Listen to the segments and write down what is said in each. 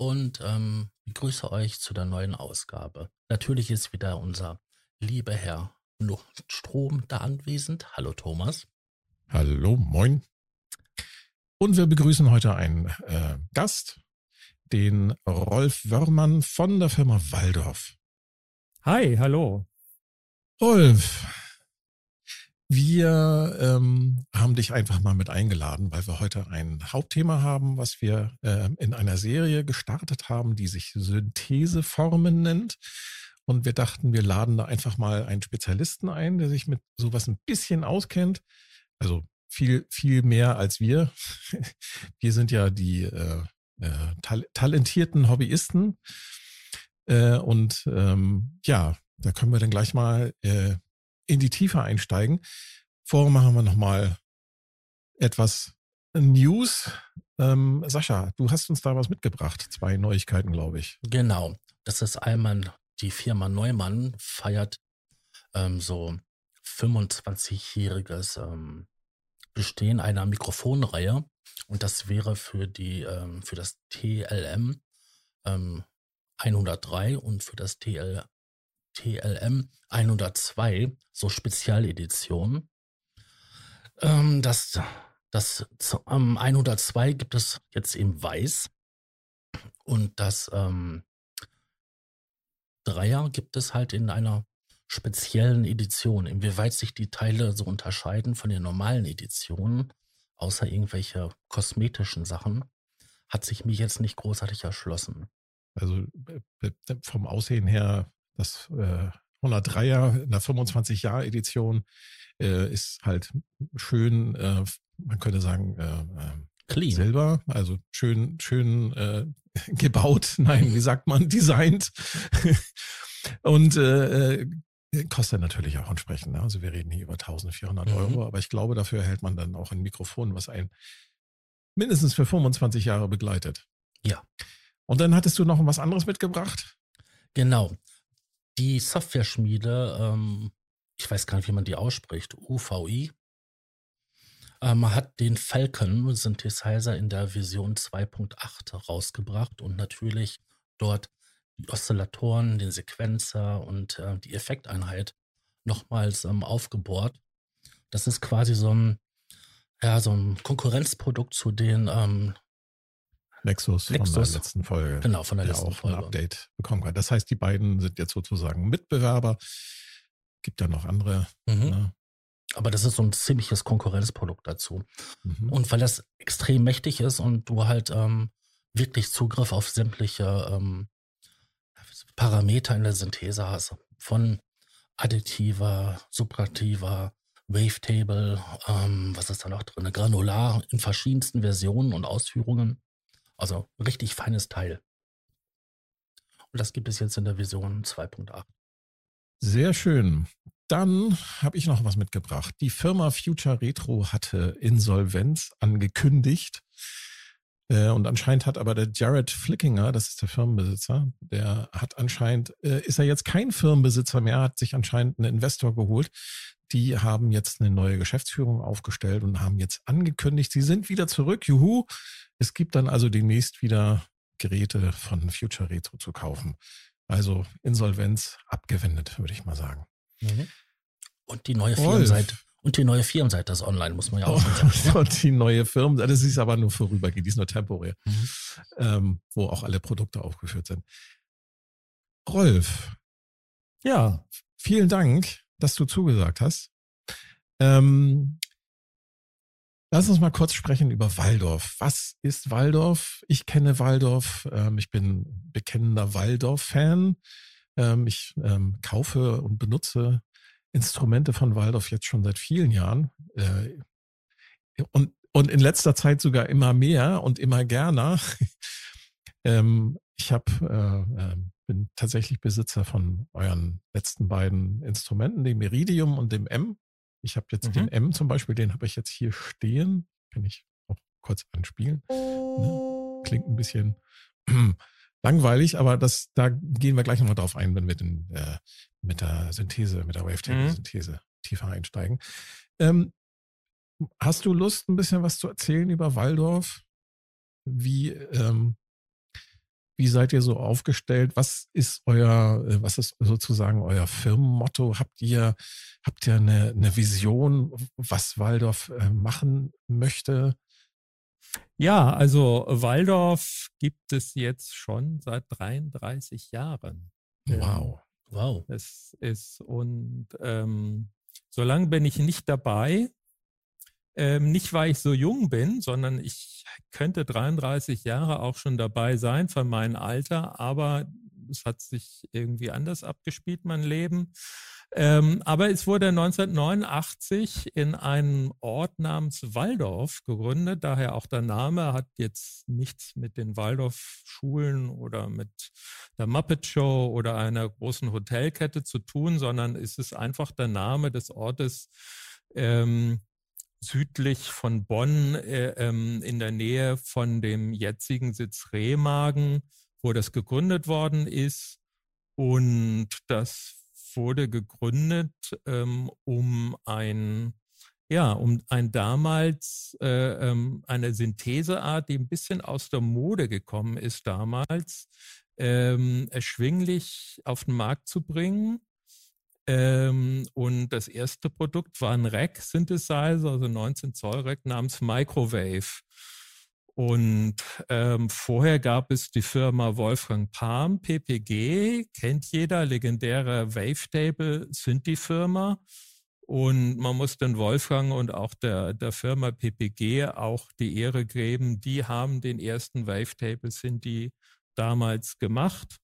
und ähm, begrüße euch zu der neuen Ausgabe. Natürlich ist wieder unser lieber Herr Luftstrom da anwesend. Hallo Thomas. Hallo, moin. Und wir begrüßen heute einen äh, Gast, den Rolf Wörmann von der Firma Waldorf. Hi, hallo. Rolf, wir ähm, haben dich einfach mal mit eingeladen, weil wir heute ein Hauptthema haben, was wir äh, in einer Serie gestartet haben, die sich Syntheseformen nennt. Und wir dachten, wir laden da einfach mal einen Spezialisten ein, der sich mit sowas ein bisschen auskennt. Also viel, viel mehr als wir. Wir sind ja die äh, äh, tal talentierten Hobbyisten. Äh, und ähm, ja, da können wir dann gleich mal äh, in die Tiefe einsteigen. Vorher machen wir nochmal etwas News. Ähm, Sascha, du hast uns da was mitgebracht. Zwei Neuigkeiten, glaube ich. Genau. Das ist einmal die Firma Neumann feiert ähm, so 25-jähriges ähm, Bestehen einer Mikrofonreihe. Und das wäre für die, ähm, für das TLM 103 ähm, und für das TL TLM 102, so Spezialedition. Ähm, das das ähm, 102 gibt es jetzt in weiß und das ähm, Dreier gibt es halt in einer speziellen Edition. Inwieweit sich die Teile so unterscheiden von den normalen Editionen, außer irgendwelche kosmetischen Sachen, hat sich mir jetzt nicht großartig erschlossen. Also vom Aussehen her das äh, 103er in der 25-Jahr-Edition äh, ist halt schön, äh, man könnte sagen, äh, äh, Clean. Silber, also schön, schön äh, gebaut, nein, wie sagt man, designt. Und äh, äh, kostet natürlich auch entsprechend. Ne? Also wir reden hier über 1400 mhm. Euro, aber ich glaube, dafür hält man dann auch ein Mikrofon, was einen mindestens für 25 Jahre begleitet. Ja. Und dann hattest du noch was anderes mitgebracht? Genau die Software-Schmiede, ähm, ich weiß gar nicht, wie man die ausspricht, UVI, ähm, hat den Falcon Synthesizer in der Version 2.8 rausgebracht und natürlich dort die Oszillatoren, den Sequenzer und äh, die Effekteinheit nochmals ähm, aufgebohrt. Das ist quasi so ein, ja, so ein Konkurrenzprodukt zu den ähm, Nexus, Nexus von der letzten Folge. Genau, von der letzten auch Folge. ein Update bekommen kann. Das heißt, die beiden sind jetzt sozusagen Mitbewerber. Gibt ja noch andere. Mhm. Ne? Aber das ist so ein ziemliches Konkurrenzprodukt dazu. Mhm. Und weil das extrem mächtig ist und du halt ähm, wirklich Zugriff auf sämtliche ähm, Parameter in der Synthese hast, von additiver, subtraktiver, Wavetable, ähm, was ist da noch drin? Granular in verschiedensten Versionen und Ausführungen. Also richtig feines Teil. Und das gibt es jetzt in der Version 2.8. Sehr schön. Dann habe ich noch was mitgebracht. Die Firma Future Retro hatte Insolvenz angekündigt. Äh, und anscheinend hat aber der Jared Flickinger, das ist der Firmenbesitzer, der hat anscheinend, äh, ist er jetzt kein Firmenbesitzer mehr, hat sich anscheinend einen Investor geholt. Die haben jetzt eine neue Geschäftsführung aufgestellt und haben jetzt angekündigt, sie sind wieder zurück. Juhu. Es gibt dann also demnächst wieder Geräte von Future Retro zu kaufen. Also Insolvenz abgewendet, würde ich mal sagen. Mhm. Und die neue Firmenseite. Und die neue Firmenseite ist online, muss man ja auch sagen. Und die neue Firmenseite, das ist aber nur vorübergehend, die ist nur temporär, Mhm. ähm, wo auch alle Produkte aufgeführt sind. Rolf, Ja, vielen Dank, dass du zugesagt hast. Ähm, lass uns mal kurz sprechen über Waldorf. Was ist Waldorf? Ich kenne Waldorf. Ähm, ich bin bekennender Waldorf-Fan. Ähm, ich ähm, kaufe und benutze Instrumente von Waldorf jetzt schon seit vielen Jahren. Äh, und, und in letzter Zeit sogar immer mehr und immer gerner. ähm, ich habe äh, äh, bin tatsächlich Besitzer von euren letzten beiden Instrumenten, dem Iridium und dem M. Ich habe jetzt mhm. den M zum Beispiel, den habe ich jetzt hier stehen. Kann ich auch kurz anspielen. Ne? Klingt ein bisschen langweilig, aber das, da gehen wir gleich nochmal drauf ein, wenn wir den, äh, mit der Synthese, mit der Wavetable-Synthese mhm. tiefer einsteigen. Ähm, hast du Lust, ein bisschen was zu erzählen über Waldorf? Wie, ähm, wie seid ihr so aufgestellt? Was ist euer, äh, was ist sozusagen euer Firmenmotto? Habt ihr, habt ihr eine, eine Vision, was Waldorf äh, machen möchte? Ja, also Waldorf gibt es jetzt schon seit 33 Jahren. Wow. Wow. Es ist und ähm, solange bin ich nicht dabei. Ähm, nicht, weil ich so jung bin, sondern ich könnte 33 Jahre auch schon dabei sein von meinem Alter, aber es hat sich irgendwie anders abgespielt, mein Leben. Ähm, aber es wurde 1989 in einem Ort namens Waldorf gegründet, daher auch der Name hat jetzt nichts mit den Waldorf-Schulen oder mit der Muppet Show oder einer großen Hotelkette zu tun, sondern es ist einfach der Name des Ortes, ähm, südlich von Bonn äh, ähm, in der Nähe von dem jetzigen Sitz Remagen, wo das gegründet worden ist. Und das wurde gegründet, ähm, um ein ja, um ein damals äh, ähm, eine Syntheseart, die ein bisschen aus der Mode gekommen ist damals, ähm, erschwinglich auf den Markt zu bringen ähm, und das erste Produkt war ein Rack-Synthesizer, also 19 Zoll Rack namens Microwave. Und ähm, vorher gab es die Firma Wolfgang Palm, PPG, kennt jeder, legendäre Wavetable sind die Firma. Und man muss den Wolfgang und auch der, der Firma PPG auch die Ehre geben. Die haben den ersten Wavetable Synthi damals gemacht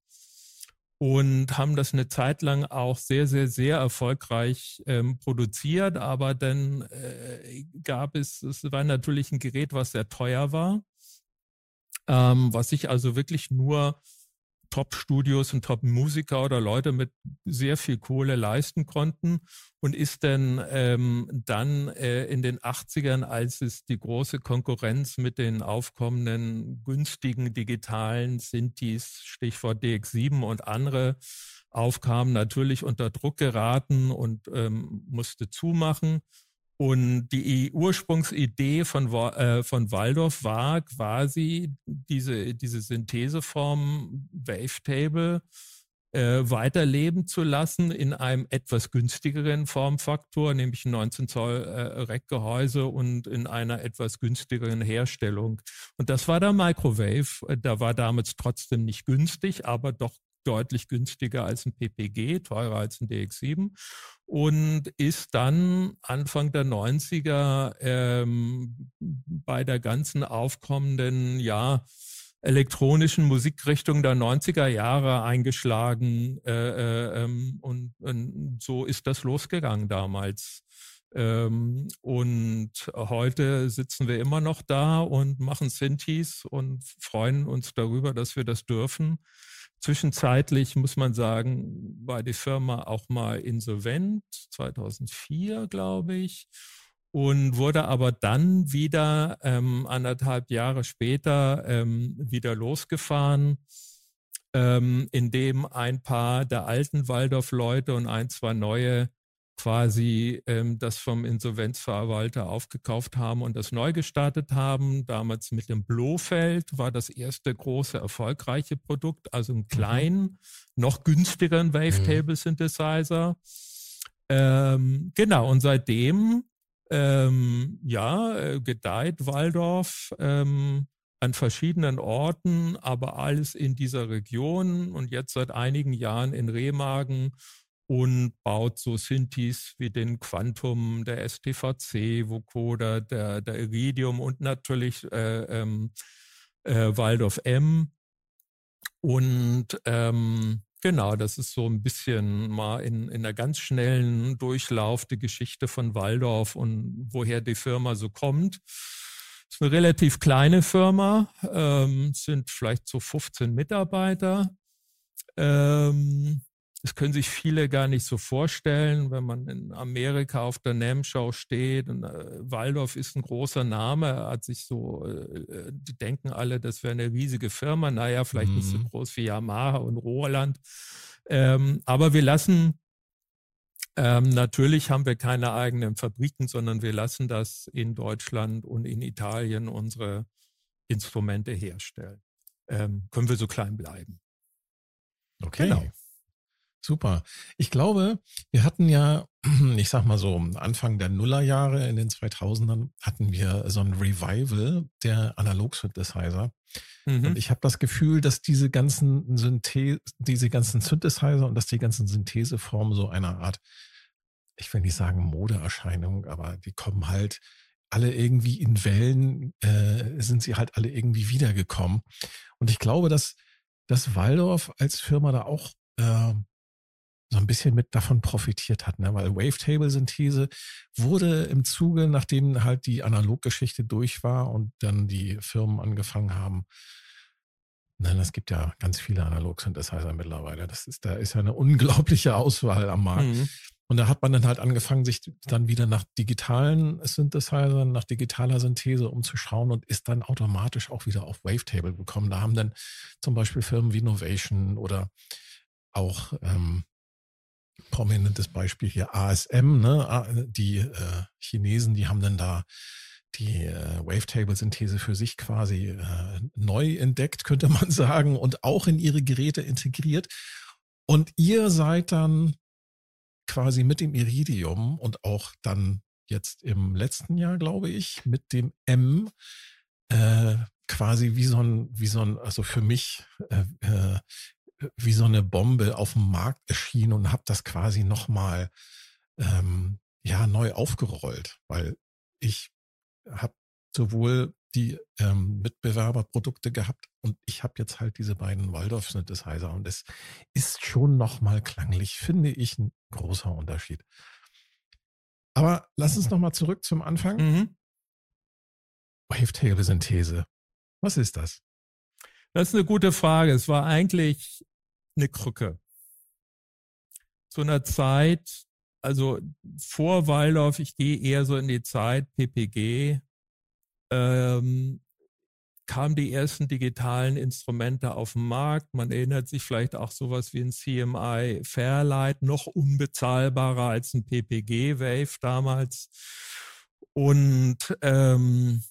und haben das eine Zeit lang auch sehr, sehr, sehr erfolgreich ähm, produziert. Aber dann äh, gab es, es war natürlich ein Gerät, was sehr teuer war, ähm, was sich also wirklich nur Top-Studios und Top-Musiker oder Leute mit sehr viel Kohle leisten konnten und ist dann ähm, dann äh, in den 80ern, als es die große Konkurrenz mit den aufkommenden günstigen digitalen Synthes, Stichwort DX7 und andere, aufkam, natürlich unter Druck geraten und ähm, musste zumachen. Und die Ursprungsidee von, äh, von Waldorf war quasi diese, diese Syntheseform Wavetable äh, weiterleben zu lassen in einem etwas günstigeren Formfaktor, nämlich 19 Zoll äh, Rackgehäuse und in einer etwas günstigeren Herstellung. Und das war der Microwave. Da war damals trotzdem nicht günstig, aber doch deutlich günstiger als ein PPG, teurer als ein DX7 und ist dann Anfang der 90er ähm, bei der ganzen aufkommenden, ja, elektronischen Musikrichtung der 90er Jahre eingeschlagen äh, äh, ähm, und, und, so ist das losgegangen damals. Ähm, und heute sitzen wir immer noch da und machen Synthes und freuen uns darüber, dass wir das dürfen. Zwischenzeitlich muss man sagen, war die Firma auch mal insolvent, 2004 glaube ich, und wurde aber dann wieder ähm, anderthalb Jahre später ähm, wieder losgefahren, ähm, indem ein paar der alten Waldorf-Leute und ein, zwei neue quasi ähm, das vom Insolvenzverwalter aufgekauft haben und das neu gestartet haben. Damals mit dem Blofeld war das erste große erfolgreiche Produkt, also einen mhm. kleinen, mhm. noch günstigeren. Mhm. Ähm, genau, und seitdem ähm, ja, äh, gedeiht Waldorf ähm, an verschiedenen Orten, aber alles in dieser Region und jetzt seit einigen Jahren in Remagen und baut so Synthes wie den Quantum, der STVC, Vocoder, der, der Iridium und natürlich äh, ähm, äh, Waldorf M. Und ähm, genau, das ist so ein bisschen mal in, in einer ganz schnellen Durchlauf die Geschichte von Waldorf und woher die Firma so kommt. ist eine relativ kleine Firma, ähm, sind vielleicht so 15 Mitarbeiter. Ähm, das können sich viele gar nicht so vorstellen, wenn man in Amerika auf der NAM-Show steht. Und äh, Waldorf ist ein großer Name, hat sich so, äh, äh die denken alle, das wäre eine riesige Firma. Naja, vielleicht mhm. nicht so mhm. groß wie Yamaha und Roland. Ähm, aber wir lassen ähm, natürlich haben wir keine eigenen Fabriken, sondern wir lassen das in Deutschland und in Italien unsere Instrumente herstellen. Ähm, können wir so klein bleiben. Okay. Genau. Super. Ich glaube, wir hatten ja, ich sag mal so, Anfang der Nullerjahre in den 2000ern hatten wir so ein Revival der Analog-Synthesizer. Mhm. Und ich habe das Gefühl, dass diese ganzen Synthe diese ganzen Synthesizer und dass die ganzen Syntheseformen so einer Art, ich will nicht sagen Modeerscheinung, aber die kommen halt alle irgendwie in Wellen, äh, sind sie halt alle irgendwie wiedergekommen. Und ich glaube, dass, dass Waldorf als Firma da auch äh, so ein bisschen mit davon profitiert hat, ne? weil Wavetable-Synthese wurde im Zuge, nachdem halt die Analoggeschichte durch war und dann die Firmen angefangen haben, Nein, es gibt ja ganz viele Analog-Synthesizer mittlerweile. Das ist, da ist ja eine unglaubliche Auswahl am Markt. Mhm. Und da hat man dann halt angefangen, sich dann wieder nach digitalen Synthesizern, nach digitaler Synthese umzuschauen und ist dann automatisch auch wieder auf Wavetable gekommen. Da haben dann zum Beispiel Firmen wie Novation oder auch ähm, prominentes Beispiel hier ASM, ne? Die äh, Chinesen, die haben dann da die äh, Wavetable-Synthese für sich quasi äh, neu entdeckt, könnte man sagen, und auch in ihre Geräte integriert. Und ihr seid dann quasi mit dem Iridium und auch dann jetzt im letzten Jahr, glaube ich, mit dem M äh, quasi wie so ein, wie so ein, also für mich äh, äh, wie so eine Bombe auf dem Markt erschienen und habe das quasi nochmal ähm, ja, neu aufgerollt, weil ich habe sowohl die ähm, Mitbewerberprodukte gehabt und ich habe jetzt halt diese beiden Waldorf-Synthesizer und es ist schon nochmal klanglich, finde ich, ein großer Unterschied. Aber lass uns nochmal zurück zum Anfang. Mhm. Wavetable-Synthese. Was ist das? Das ist eine gute Frage. Es war eigentlich eine Krücke. Zu einer Zeit, also vor Waldorf, ich gehe eher so in die Zeit PPG, ähm, kamen die ersten digitalen Instrumente auf den Markt. Man erinnert sich vielleicht auch sowas wie ein CMI Fairlight, noch unbezahlbarer als ein PPG Wave damals. Und ähm,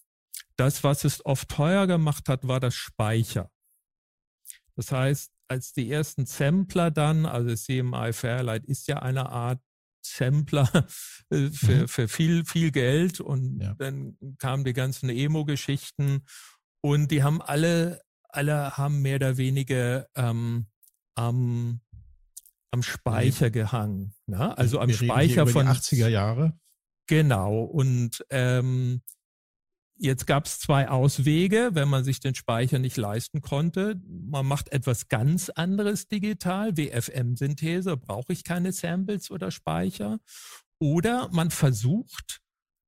das, was es oft teuer gemacht hat, war das Speicher. Das heißt, als die ersten Sampler dann, also CMI Fairlight ist ja eine Art Sampler äh, für, mhm. für viel, viel Geld und ja. dann kamen die ganzen Emo-Geschichten und die haben alle, alle haben mehr oder weniger ähm, am, am Speicher gehangen. Ne? Also am Speicher von 80er Jahre. Genau. Und ähm, Jetzt gab es zwei Auswege, wenn man sich den Speicher nicht leisten konnte. Man macht etwas ganz anderes digital, WFM-Synthese, brauche ich keine Samples oder Speicher. Oder man versucht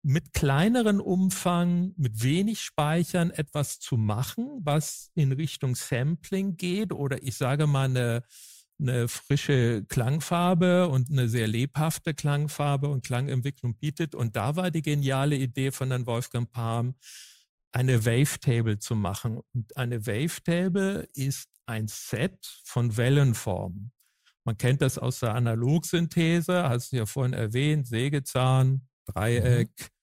mit kleineren Umfang, mit wenig Speichern etwas zu machen, was in Richtung Sampling geht oder ich sage mal eine eine frische Klangfarbe und eine sehr lebhafte Klangfarbe und Klangentwicklung bietet. Und da war die geniale Idee von Herrn Wolfgang Palm, eine Wavetable zu machen. Und eine Wavetable ist ein Set von Wellenformen. Man kennt das aus der Analogsynthese, hast du ja vorhin erwähnt, Sägezahn, Dreieck, mhm.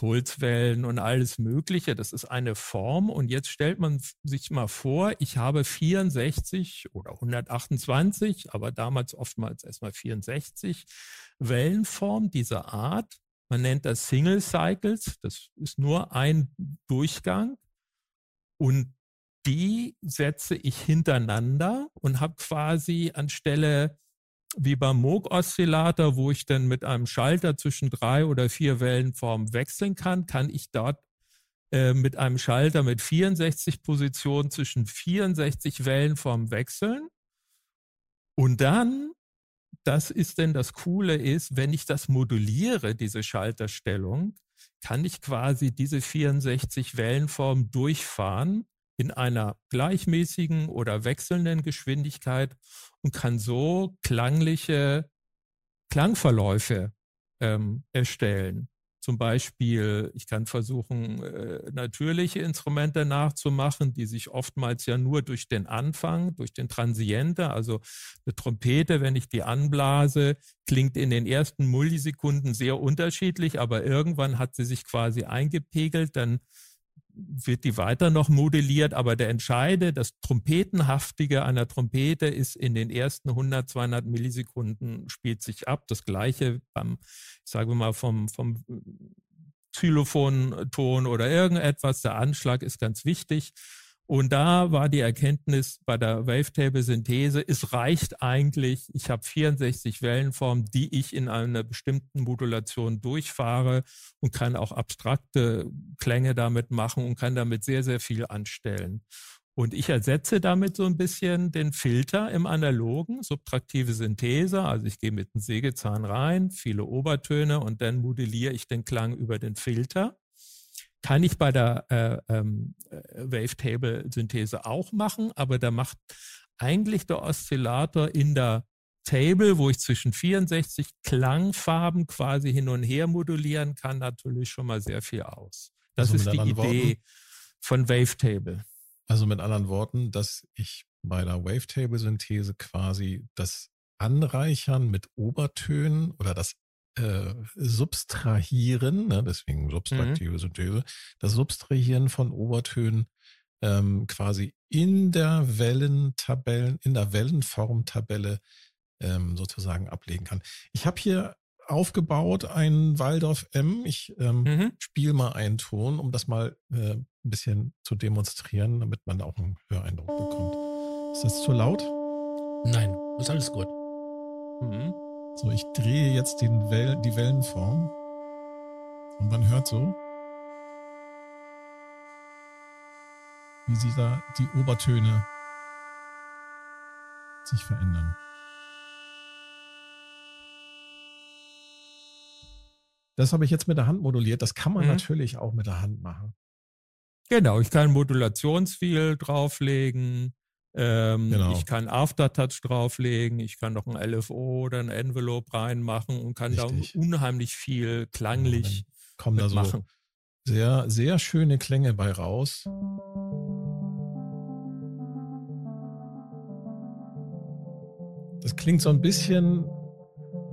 Pulswellen und alles Mögliche. Das ist eine Form. Und jetzt stellt man sich mal vor, ich habe 64 oder 128, aber damals oftmals erstmal 64 Wellenformen dieser Art. Man nennt das Single Cycles. Das ist nur ein Durchgang. Und die setze ich hintereinander und habe quasi anstelle wie beim Moog-Oszillator, wo ich dann mit einem Schalter zwischen drei oder vier Wellenformen wechseln kann, kann ich dort äh, mit einem Schalter mit 64 Positionen zwischen 64 Wellenformen wechseln. Und dann, das ist denn das Coole ist, wenn ich das moduliere, diese Schalterstellung, kann ich quasi diese 64 Wellenformen durchfahren in einer gleichmäßigen oder wechselnden Geschwindigkeit und kann so klangliche Klangverläufe ähm, erstellen. Zum Beispiel, ich kann versuchen, äh, natürliche Instrumente nachzumachen, die sich oftmals ja nur durch den Anfang, durch den Transiente, also eine Trompete, wenn ich die anblase, klingt in den ersten Millisekunden sehr unterschiedlich, aber irgendwann hat sie sich quasi eingepegelt, dann wird die weiter noch modelliert, aber der Entscheide, das Trompetenhaftige einer Trompete ist in den ersten 100, 200 Millisekunden spielt sich ab. Das gleiche beim, ich sage mal, vom, vom Xylophonton oder irgendetwas. Der Anschlag ist ganz wichtig. Und da war die Erkenntnis bei der Wavetable-Synthese, es reicht eigentlich, ich habe 64 Wellenformen, die ich in einer bestimmten Modulation durchfahre und kann auch abstrakte Klänge damit machen und kann damit sehr, sehr viel anstellen. Und ich ersetze damit so ein bisschen den Filter im analogen, subtraktive Synthese. Also ich gehe mit dem Sägezahn rein, viele Obertöne und dann modelliere ich den Klang über den Filter. Kann ich bei der äh, ähm, äh, Wavetable-Synthese auch machen, aber da macht eigentlich der Oszillator in der Table, wo ich zwischen 64 Klangfarben quasi hin und her modulieren kann, natürlich schon mal sehr viel aus. Das also ist die Idee Worten, von Wavetable. Also mit anderen Worten, dass ich bei der Wavetable-Synthese quasi das Anreichern mit Obertönen oder das äh, Substrahieren, ne, deswegen subtraktive mhm. Synthese, das Substrahieren von Obertönen ähm, quasi in der Wellentabellen, in der Wellenformtabelle ähm, sozusagen ablegen kann. Ich habe hier aufgebaut ein Waldorf M. Ich ähm, mhm. spiele mal einen Ton, um das mal äh, ein bisschen zu demonstrieren, damit man auch einen Höreindruck bekommt. Ist das zu laut? Nein, ist alles gut. Mhm. So, ich drehe jetzt den Well die Wellenform und man hört so, wie sie da die Obertöne sich verändern. Das habe ich jetzt mit der Hand moduliert. Das kann man mhm. natürlich auch mit der Hand machen. Genau, ich kann Modulationswheel drauflegen. Ähm, genau. Ich kann Aftertouch drauflegen, ich kann noch ein LFO oder ein Envelope reinmachen und kann Richtig. da unheimlich viel klanglich ja, kommen da so machen. Sehr, sehr schöne Klänge bei raus. Das klingt so ein bisschen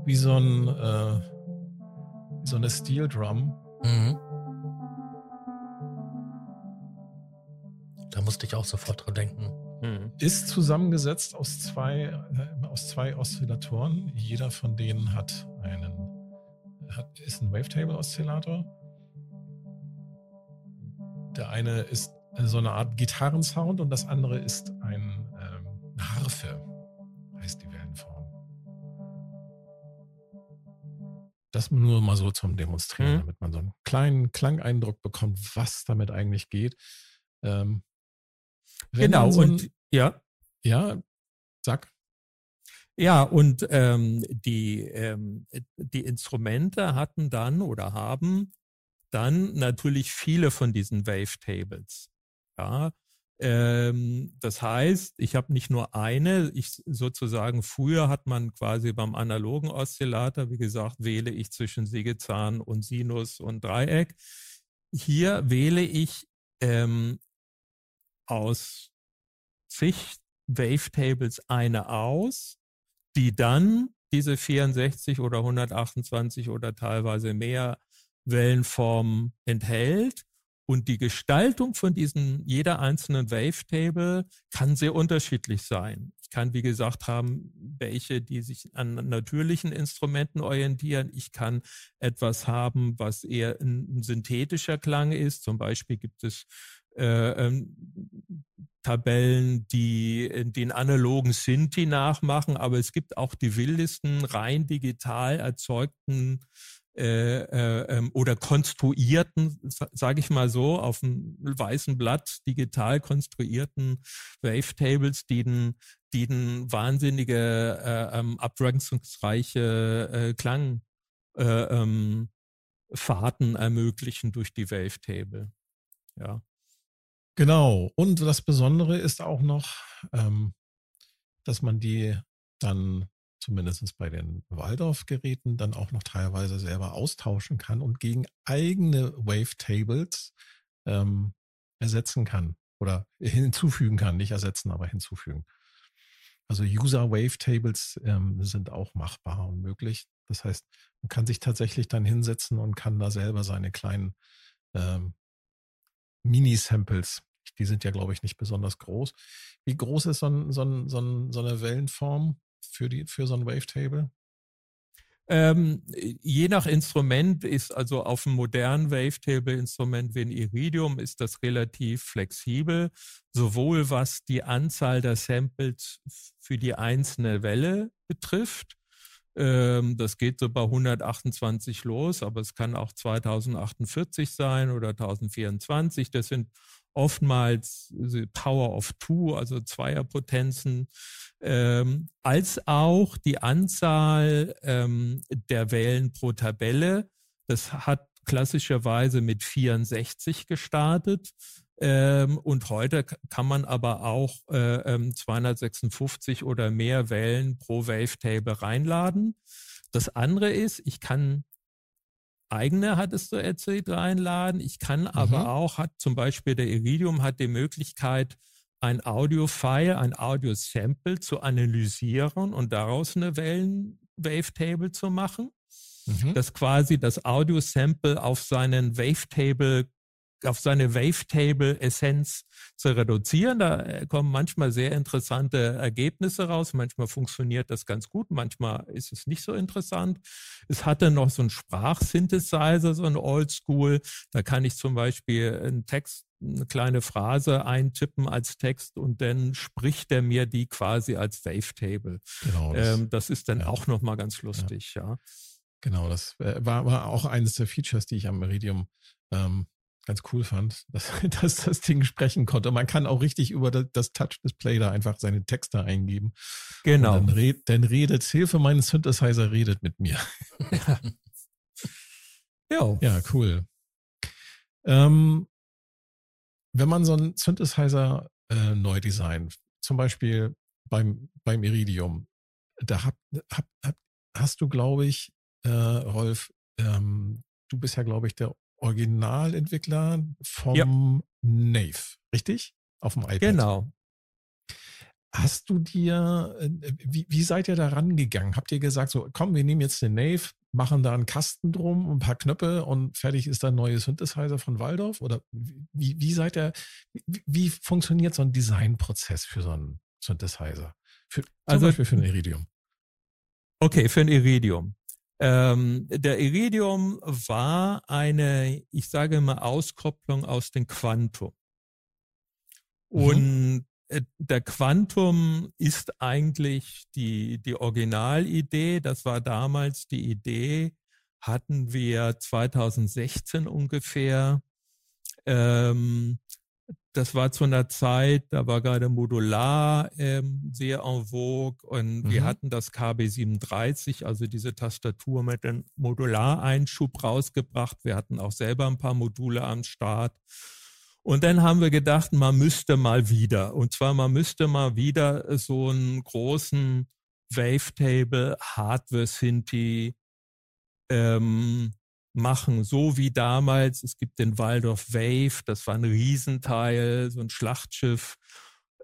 wie so ein äh, wie so eine Steel Drum. Mhm. Da musste ich auch sofort dran denken. Ist zusammengesetzt aus zwei, äh, aus zwei Oszillatoren. Jeder von denen hat einen, hat, ist ein Wavetable-Oszillator. Der eine ist so eine Art Gitarrensound und das andere ist ein, ähm, eine Harfe, heißt die Wellenform. Das nur mal so zum Demonstrieren, mhm. damit man so einen kleinen Klangeindruck bekommt, was damit eigentlich geht. Ähm, genau, so und ja. Ja, sag. Ja, und ähm, die, ähm, die Instrumente hatten dann oder haben dann natürlich viele von diesen Wavetables. Ja, ähm, das heißt, ich habe nicht nur eine, ich sozusagen früher hat man quasi beim analogen Oszillator, wie gesagt, wähle ich zwischen Sägezahn und Sinus und Dreieck. Hier wähle ich ähm, aus zig Wavetables eine aus, die dann diese 64 oder 128 oder teilweise mehr Wellenformen enthält. Und die Gestaltung von diesen, jeder einzelnen Wavetable kann sehr unterschiedlich sein. Ich kann, wie gesagt, haben welche, die sich an natürlichen Instrumenten orientieren. Ich kann etwas haben, was eher ein, ein synthetischer Klang ist. Zum Beispiel gibt es äh, ähm, Tabellen, die den analogen Sinti nachmachen, aber es gibt auch die wildesten rein digital erzeugten äh, äh, ähm, oder konstruierten, sage ich mal so, auf einem weißen Blatt digital konstruierten Wavetables, die den, die den wahnsinnige, äh, ähm, abwechslungsreiche äh, Klang äh, ähm, ermöglichen durch die Wavetable. Ja. Genau. Und das Besondere ist auch noch, ähm, dass man die dann zumindest bei den Waldorf-Geräten dann auch noch teilweise selber austauschen kann und gegen eigene Wavetables ähm, ersetzen kann oder hinzufügen kann. Nicht ersetzen, aber hinzufügen. Also User Wavetables ähm, sind auch machbar und möglich. Das heißt, man kann sich tatsächlich dann hinsetzen und kann da selber seine kleinen ähm, Mini-Samples, die sind ja, glaube ich, nicht besonders groß. Wie groß ist so, ein, so, ein, so, ein, so eine Wellenform für, die, für so ein Wavetable? Ähm, je nach Instrument ist also auf einem modernen Wavetable-Instrument wie ein Iridium ist das relativ flexibel, sowohl was die Anzahl der Samples für die einzelne Welle betrifft. Ähm, das geht so bei 128 los, aber es kann auch 2048 sein oder 1024. Das sind oftmals Power of Two, also Zweierpotenzen, ähm, als auch die Anzahl ähm, der Wellen pro Tabelle. Das hat klassischerweise mit 64 gestartet. Ähm, und heute kann man aber auch äh, 256 ähm, oder mehr Wellen pro Wavetable reinladen. Das andere ist, ich kann eigene, hattest du erzählt, reinladen. Ich kann mhm. aber auch, hat zum Beispiel der Iridium hat die Möglichkeit, ein Audio-File, ein Audio-Sample zu analysieren und daraus eine Wellen-Wavetable zu machen. Mhm. Das quasi das Audio-Sample auf seinen Wavetable auf seine Wavetable-Essenz zu reduzieren. Da äh, kommen manchmal sehr interessante Ergebnisse raus. Manchmal funktioniert das ganz gut, manchmal ist es nicht so interessant. Es hatte noch so einen Sprachsynthesizer, so ein Oldschool. Da kann ich zum Beispiel einen Text eine kleine Phrase eintippen als Text und dann spricht er mir die quasi als Wavetable. Genau, das, ähm, das ist dann ja. auch nochmal ganz lustig, ja. ja. Genau, das äh, war, war auch eines der Features, die ich am Meridium ähm, ganz cool fand, dass, dass das Ding sprechen konnte. Man kann auch richtig über das Touch-Display da einfach seine Texte eingeben. Genau. Dann, red, dann, redet, Hilfe, mein Synthesizer redet mit mir. Ja, ja. ja cool. Ähm, wenn man so einen Synthesizer äh, neu designt, zum Beispiel beim, beim Iridium, da hab, hab, hab, hast du, glaube ich, äh, Rolf, ähm, du bist ja, glaube ich, der Originalentwickler vom ja. Nave, richtig? Auf dem iPad. Genau. Hast du dir, äh, wie, wie seid ihr da rangegangen? Habt ihr gesagt, so, komm, wir nehmen jetzt den Nave, machen da einen Kasten drum, ein paar Knöpfe und fertig ist da ein neues Synthesizer von Waldorf? Oder wie, wie seid ihr, wie, wie funktioniert so ein Designprozess für so einen Synthesizer? Für, zum also, Beispiel für ein Iridium. Okay, für ein Iridium. Ähm, der Iridium war eine, ich sage immer, Auskopplung aus dem Quantum. Mhm. Und äh, der Quantum ist eigentlich die, die Originalidee. Das war damals die Idee, hatten wir 2016 ungefähr. Ähm, das war zu einer Zeit, da war gerade Modular ähm, sehr en vogue und mhm. wir hatten das KB37, also diese Tastatur mit dem Modulareinschub rausgebracht. Wir hatten auch selber ein paar Module am Start. Und dann haben wir gedacht, man müsste mal wieder, und zwar man müsste mal wieder so einen großen Wavetable Hardware Synthi ähm, machen, so wie damals. Es gibt den Waldorf Wave, das war ein Riesenteil, so ein Schlachtschiff.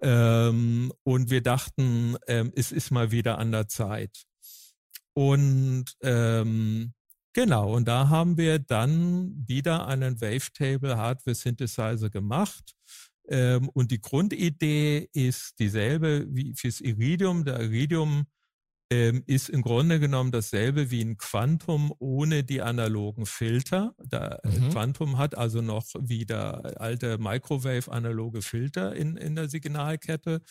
Ähm, und wir dachten, ähm, es ist mal wieder an der Zeit. Und ähm, genau, und da haben wir dann wieder einen Wavetable Hardware Synthesizer gemacht. Ähm, und die Grundidee ist dieselbe wie fürs Iridium. Der Iridium ist im Grunde genommen dasselbe wie ein Quantum ohne die analogen Filter. Der äh, mhm. Quantum hat also noch wieder alte Microwave-analoge Filter in, in der Signalkette.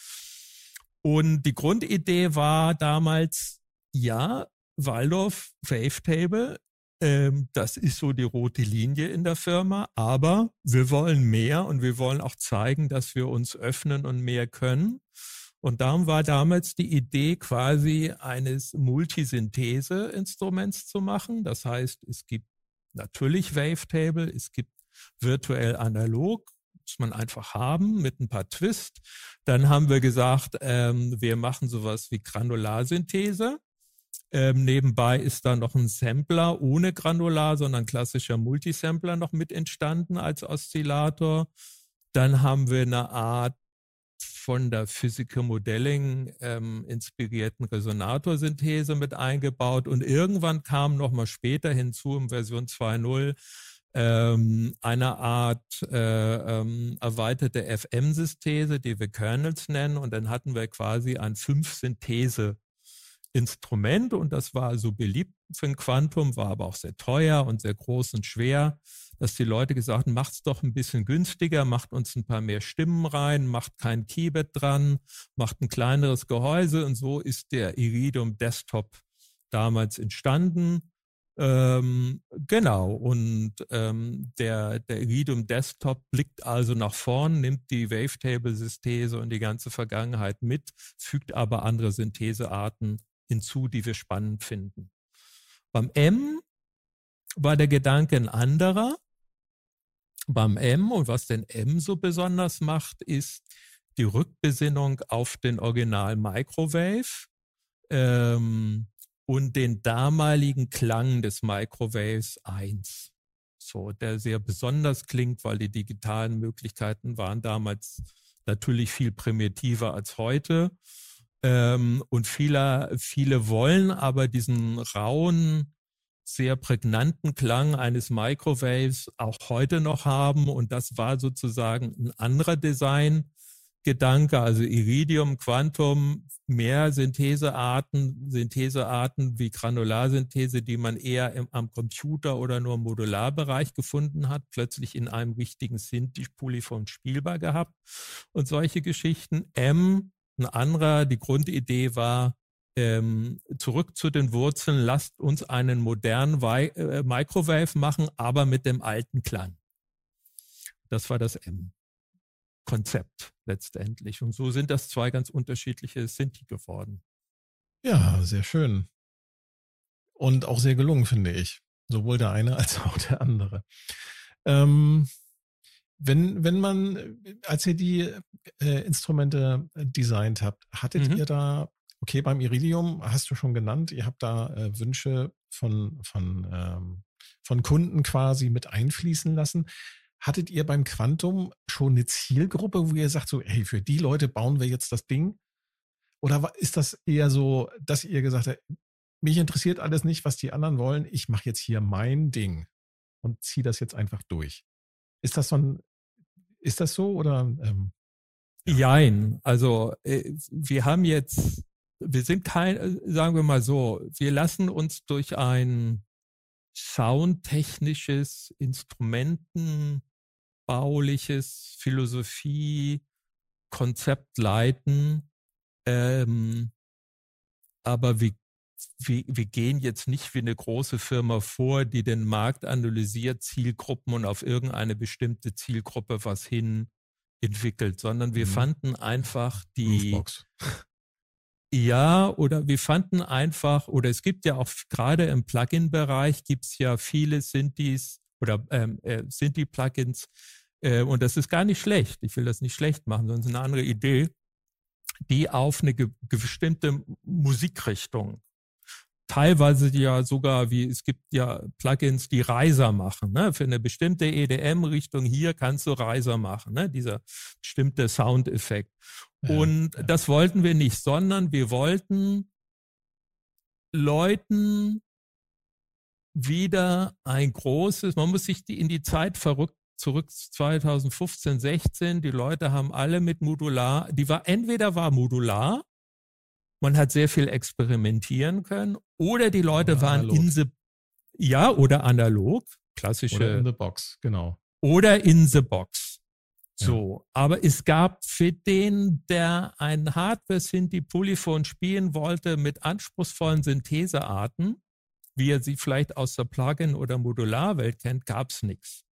Und die Grundidee war damals, ja, Waldorf Wavetable, ähm, das ist so die rote Linie in der Firma, aber wir wollen mehr und wir wollen auch zeigen, dass wir uns öffnen und mehr können. Und darum war damals die Idee quasi eines Multisynthese-Instruments zu machen. Das heißt, es gibt natürlich Wavetable, es gibt virtuell analog, muss man einfach haben mit ein paar Twist. Dann haben wir gesagt, ähm, wir machen sowas wie Granularsynthese. Ähm, nebenbei ist da noch ein Sampler ohne Granular, sondern klassischer Multisampler noch mit entstanden als Oszillator. Dann haben wir eine Art von der Physical Modeling ähm, inspirierten Resonatorsynthese mit eingebaut und irgendwann kam noch mal später hinzu in Version 2.0 ähm, eine Art äh, ähm, erweiterte FM-Synthese, die wir Kernels nennen und dann hatten wir quasi ein Fünf-Synthese Instrument und das war so beliebt für ein Quantum, war aber auch sehr teuer und sehr groß und schwer, dass die Leute gesagt haben, macht's doch ein bisschen günstiger, macht uns ein paar mehr Stimmen rein, macht kein Keybed dran, macht ein kleineres Gehäuse und so ist der Iridium Desktop damals entstanden. Ähm, genau, und ähm, der, der Iridium Desktop blickt also nach vorn, nimmt die Wavetable-Synthese und die ganze Vergangenheit mit, fügt aber andere Synthesearten hinzu, die wir spannend finden. Beim M war der Gedanke ein anderer. Beim M und was den M so besonders macht, ist die Rückbesinnung auf den Original Microwave ähm, und den damaligen Klang des Microwaves 1. So, der sehr besonders klingt, weil die digitalen Möglichkeiten waren damals natürlich viel primitiver als heute. Ähm, und viele, viele wollen aber diesen rauen, sehr prägnanten Klang eines Microwaves auch heute noch haben. Und das war sozusagen ein anderer Designgedanke, also Iridium, Quantum, mehr Synthesearten, Synthesearten wie Granularsynthese, die man eher im, am Computer oder nur im Modularbereich gefunden hat, plötzlich in einem richtigen Synthi-Polyphon spielbar gehabt und solche Geschichten. M ein anderer, die Grundidee war, ähm, zurück zu den Wurzeln, lasst uns einen modernen Vi äh, Microwave machen, aber mit dem alten Klang. Das war das M-Konzept letztendlich. Und so sind das zwei ganz unterschiedliche Sinti geworden. Ja, sehr schön. Und auch sehr gelungen, finde ich. Sowohl der eine als auch der andere. Ähm, wenn, wenn man, als ihr die äh, Instrumente designt habt, hattet mhm. ihr da, okay, beim Iridium hast du schon genannt, ihr habt da äh, Wünsche von, von, ähm, von Kunden quasi mit einfließen lassen. Hattet ihr beim Quantum schon eine Zielgruppe, wo ihr sagt, so, hey, für die Leute bauen wir jetzt das Ding? Oder ist das eher so, dass ihr gesagt habt, mich interessiert alles nicht, was die anderen wollen, ich mache jetzt hier mein Ding und ziehe das jetzt einfach durch? Ist das so ein, ist das so oder? Ähm, ja. Jein. Also äh, wir haben jetzt, wir sind kein, äh, sagen wir mal so, wir lassen uns durch ein soundtechnisches, instrumentenbauliches Philosophie, Konzept leiten. Ähm, aber wir wir, wir gehen jetzt nicht wie eine große Firma vor, die den Markt analysiert, Zielgruppen und auf irgendeine bestimmte Zielgruppe was hin entwickelt, sondern wir mhm. fanden einfach die Roofbox. Ja, oder wir fanden einfach, oder es gibt ja auch gerade im Plugin-Bereich gibt es ja viele Synthes oder ähm, äh, Synthi-Plugins äh, und das ist gar nicht schlecht. Ich will das nicht schlecht machen, sondern es ist eine andere Idee, die auf eine bestimmte Musikrichtung teilweise ja sogar wie es gibt ja Plugins, die Reiser machen. Ne? Für eine bestimmte EDM-Richtung hier kannst du Reiser machen, ne? dieser bestimmte Soundeffekt. Ja, Und ja. das wollten wir nicht, sondern wir wollten Leuten wieder ein großes, man muss sich die in die Zeit verrückt zurück 2015, 16, die Leute haben alle mit Modular, die war entweder war Modular man hat sehr viel experimentieren können. Oder die Leute oder waren in the, ja, oder analog, klassische. Oder in the box, genau. Oder in the box. So, ja. aber es gab für den, der ein Hardware-Synthi Polyphon spielen wollte mit anspruchsvollen Synthesearten, wie er sie vielleicht aus der Plugin- oder Modularwelt kennt, gab es nichts.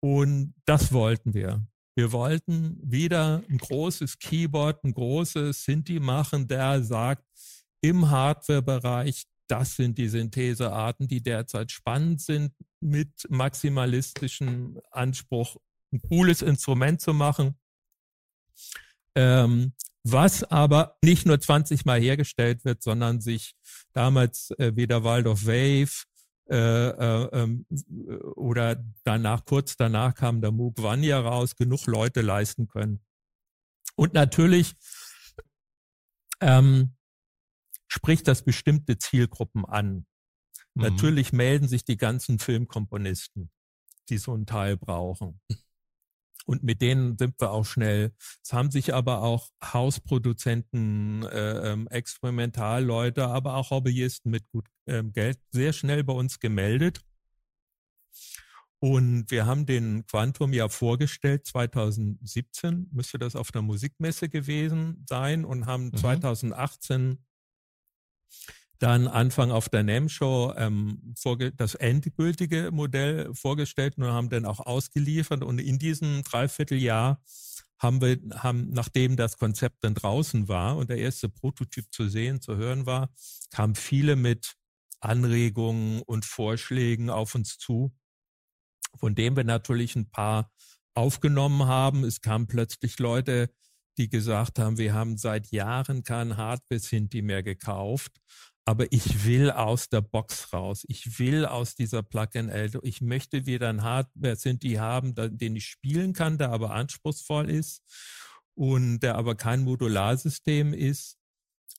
Und das wollten wir. Wir wollten wieder ein großes Keyboard, ein großes Sinti machen, der sagt, im Hardware-Bereich das sind die Synthesearten, die derzeit spannend sind, mit maximalistischem Anspruch ein cooles Instrument zu machen. Ähm, was aber nicht nur 20 Mal hergestellt wird, sondern sich damals äh, der Waldorf Wave oder danach, kurz danach kam der Moog Vanya raus, genug Leute leisten können. Und natürlich ähm, spricht das bestimmte Zielgruppen an. Mhm. Natürlich melden sich die ganzen Filmkomponisten, die so einen Teil brauchen. Und mit denen sind wir auch schnell. Es haben sich aber auch Hausproduzenten, äh, ähm, Experimentalleute, aber auch Hobbyisten mit gut ähm, Geld sehr schnell bei uns gemeldet. Und wir haben den Quantum ja vorgestellt, 2017 müsste das auf der Musikmesse gewesen sein und haben mhm. 2018 dann Anfang auf der NAM-Show ähm, das endgültige Modell vorgestellt und haben dann auch ausgeliefert. Und in diesem Dreivierteljahr haben wir, haben, nachdem das Konzept dann draußen war und der erste Prototyp zu sehen, zu hören war, kamen viele mit Anregungen und Vorschlägen auf uns zu, von dem wir natürlich ein paar aufgenommen haben. Es kamen plötzlich Leute, die gesagt haben, wir haben seit Jahren kein Hardware-Sinti mehr gekauft aber ich will aus der Box raus. Ich will aus dieser Plug-in-L. Ich möchte wieder ein Hardware sind die haben, den ich spielen kann, der aber anspruchsvoll ist und der aber kein Modularsystem ist.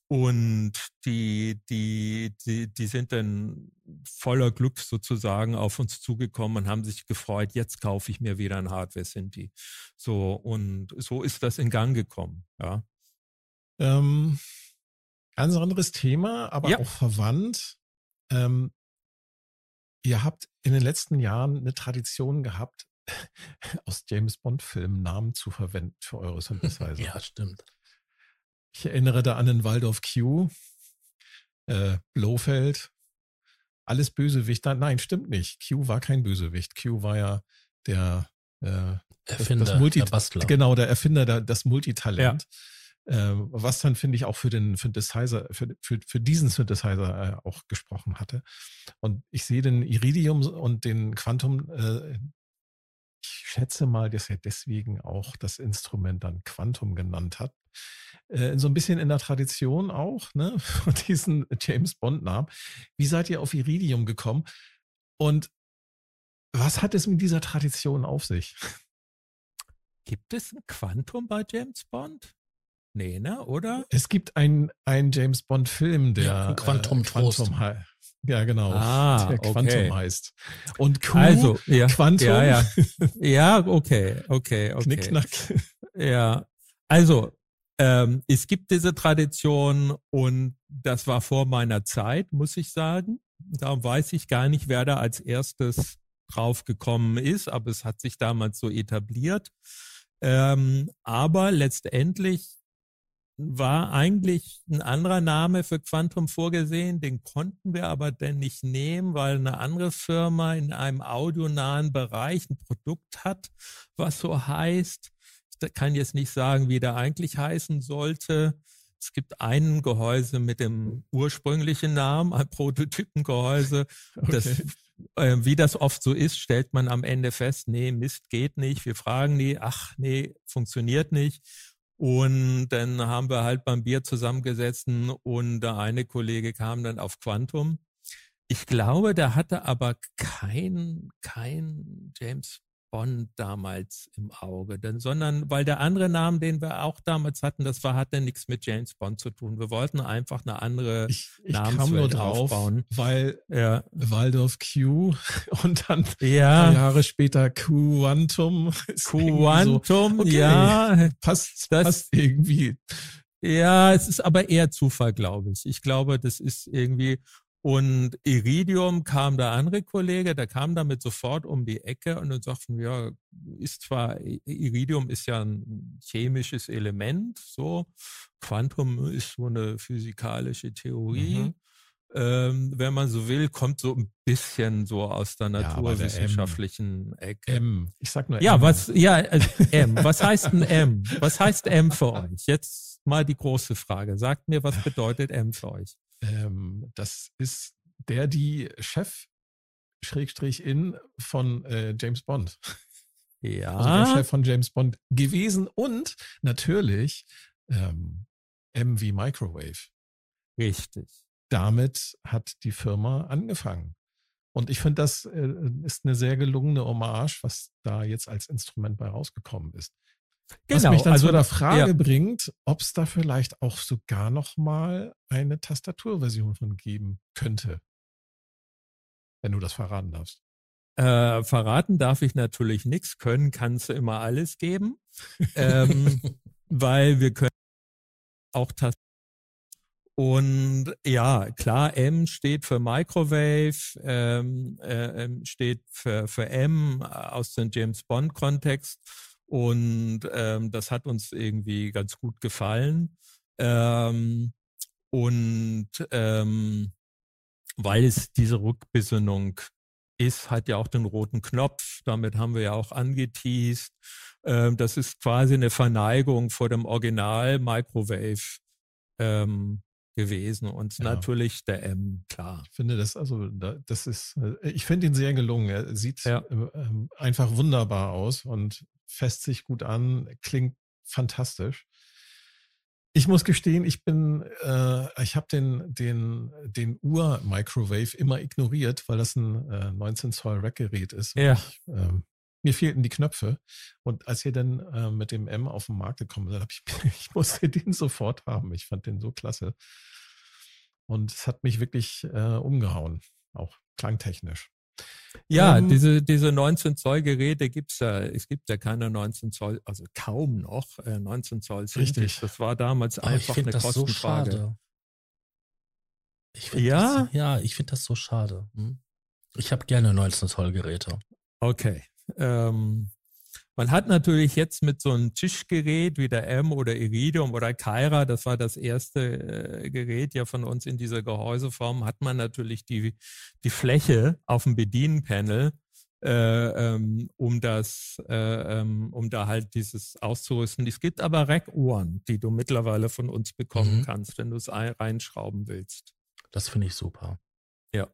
Und die, die, die, die sind dann voller Glück sozusagen auf uns zugekommen und haben sich gefreut, jetzt kaufe ich mir wieder ein Hardware-Sinti. So, und so ist das in Gang gekommen, ja. Ähm, Ganz anderes Thema, aber ja. auch verwandt. Ähm, ihr habt in den letzten Jahren eine Tradition gehabt, aus James Bond-Filmen Namen zu verwenden für eure Synthesizer. ja, stimmt. Ich erinnere da an den Waldorf Q, äh, Blofeld, alles Bösewicht. Nein, stimmt nicht. Q war kein Bösewicht. Q war ja der äh, Erfinder, das, das Multi der Bastler. Genau, der Erfinder, der, das Multitalent. Ja. Ähm, was dann finde ich auch für den Synthesizer, für, für, für diesen Synthesizer äh, auch gesprochen hatte. Und ich sehe den Iridium und den Quantum, äh, ich schätze mal, dass er deswegen auch das Instrument dann Quantum genannt hat. Äh, so ein bisschen in der Tradition auch, ne, von diesen James Bond-Namen. Wie seid ihr auf Iridium gekommen? Und was hat es mit dieser Tradition auf sich? Gibt es ein Quantum bei James Bond? Nee, ne? Oder? Es gibt einen James Bond-Film, der ja, Quantum, äh, Quantum Ja, genau. Ah, der Quantum okay. heißt. Und Q, also, ja, Quantum. Ja, ja. ja, okay, okay, okay. Knickknack. Ja, also ähm, es gibt diese Tradition und das war vor meiner Zeit, muss ich sagen. Darum weiß ich gar nicht, wer da als erstes drauf gekommen ist, aber es hat sich damals so etabliert. Ähm, aber letztendlich war eigentlich ein anderer Name für Quantum vorgesehen, den konnten wir aber denn nicht nehmen, weil eine andere Firma in einem audionahen Bereich ein Produkt hat, was so heißt. Ich kann jetzt nicht sagen, wie der eigentlich heißen sollte. Es gibt ein Gehäuse mit dem ursprünglichen Namen, ein Prototypengehäuse. Okay. Das, äh, wie das oft so ist, stellt man am Ende fest, nee, Mist geht nicht. Wir fragen nie, ach nee, funktioniert nicht. Und dann haben wir halt beim Bier zusammengesessen und der eine Kollege kam dann auf Quantum. Ich glaube, der hatte aber kein, kein James Bond damals im Auge, denn, sondern weil der andere Name, den wir auch damals hatten, das war, hatte nichts mit James Bond zu tun. Wir wollten einfach eine andere ich, ich Namenswelt drauf, aufbauen. Weil ja. Waldorf Q und dann ja. Jahre später Quantum. Quantum, so, okay, ja. Passt, das, passt irgendwie. Ja, es ist aber eher Zufall, glaube ich. Ich glaube, das ist irgendwie, und Iridium kam der andere Kollege, der kam damit sofort um die Ecke und dann sagten, ja, ist zwar, Iridium ist ja ein chemisches Element, so, Quantum ist so eine physikalische Theorie. Mhm. Ähm, wenn man so will, kommt so ein bisschen so aus der naturwissenschaftlichen ja, Ecke. M. Ich sag nur ja, M. Was, ja, also M. Was heißt ein M? Was heißt M für euch? Jetzt mal die große Frage. Sagt mir, was bedeutet M für euch? Ähm, das ist der, die Chef Schrägstrich in von äh, James Bond. Ja. Also der Chef von James Bond gewesen und natürlich ähm, MV Microwave. Richtig. Damit hat die Firma angefangen. Und ich finde, das äh, ist eine sehr gelungene Hommage, was da jetzt als Instrument bei rausgekommen ist. Genau, was mich dann also, zu der Frage ja. bringt, ob es da vielleicht auch sogar noch mal eine Tastaturversion von geben könnte. Wenn du das verraten darfst. Äh, verraten darf ich natürlich nichts, können kannst du immer alles geben, ähm, weil wir können auch Tastatur und ja, klar, M steht für Microwave, ähm, äh, steht für, für M aus dem James Bond-Kontext. Und ähm, das hat uns irgendwie ganz gut gefallen. Ähm, und ähm, weil es diese Rückbesinnung ist, hat ja auch den roten Knopf. Damit haben wir ja auch angeteased. Ähm, das ist quasi eine Verneigung vor dem Original Microwave. Ähm, gewesen und ja. natürlich der M, klar. Ich finde das, also das ist, äh, ich finde ihn sehr gelungen. Er sieht ja. Ähm, einfach wunderbar aus und fässt sich gut an, klingt fantastisch. Ich muss gestehen, ich bin, äh, ich habe den, den, den Ur-Microwave immer ignoriert, weil das ein äh, 19 Zoll Rack-Gerät ist. Ja. Ich, äh, mir fehlten die Knöpfe. Und als ihr dann äh, mit dem M auf den Markt gekommen seid, habe ich, ich musste den sofort haben. Ich fand den so klasse. Und es hat mich wirklich äh, umgehauen, auch klangtechnisch. Ja, ähm, diese, diese 19 Zoll Geräte gibt's ja, es gibt ja keine 19 Zoll, also kaum noch äh, 19 Zoll. Richtig. Das war damals Aber einfach eine Kostenfrage. So. Ich ja? Das, ja, ich finde das so schade. Hm? Ich habe gerne 19 Zoll Geräte. Okay. Ähm, man hat natürlich jetzt mit so einem Tischgerät wie der M oder Iridium oder Kyra, das war das erste äh, Gerät ja von uns in dieser Gehäuseform, hat man natürlich die, die Fläche auf dem Bedienpanel, äh, ähm, um das, äh, ähm, um da halt dieses auszurüsten. Es gibt aber Rack-Uhren, die du mittlerweile von uns bekommen mhm. kannst, wenn du es reinschrauben willst. Das finde ich super. Ja.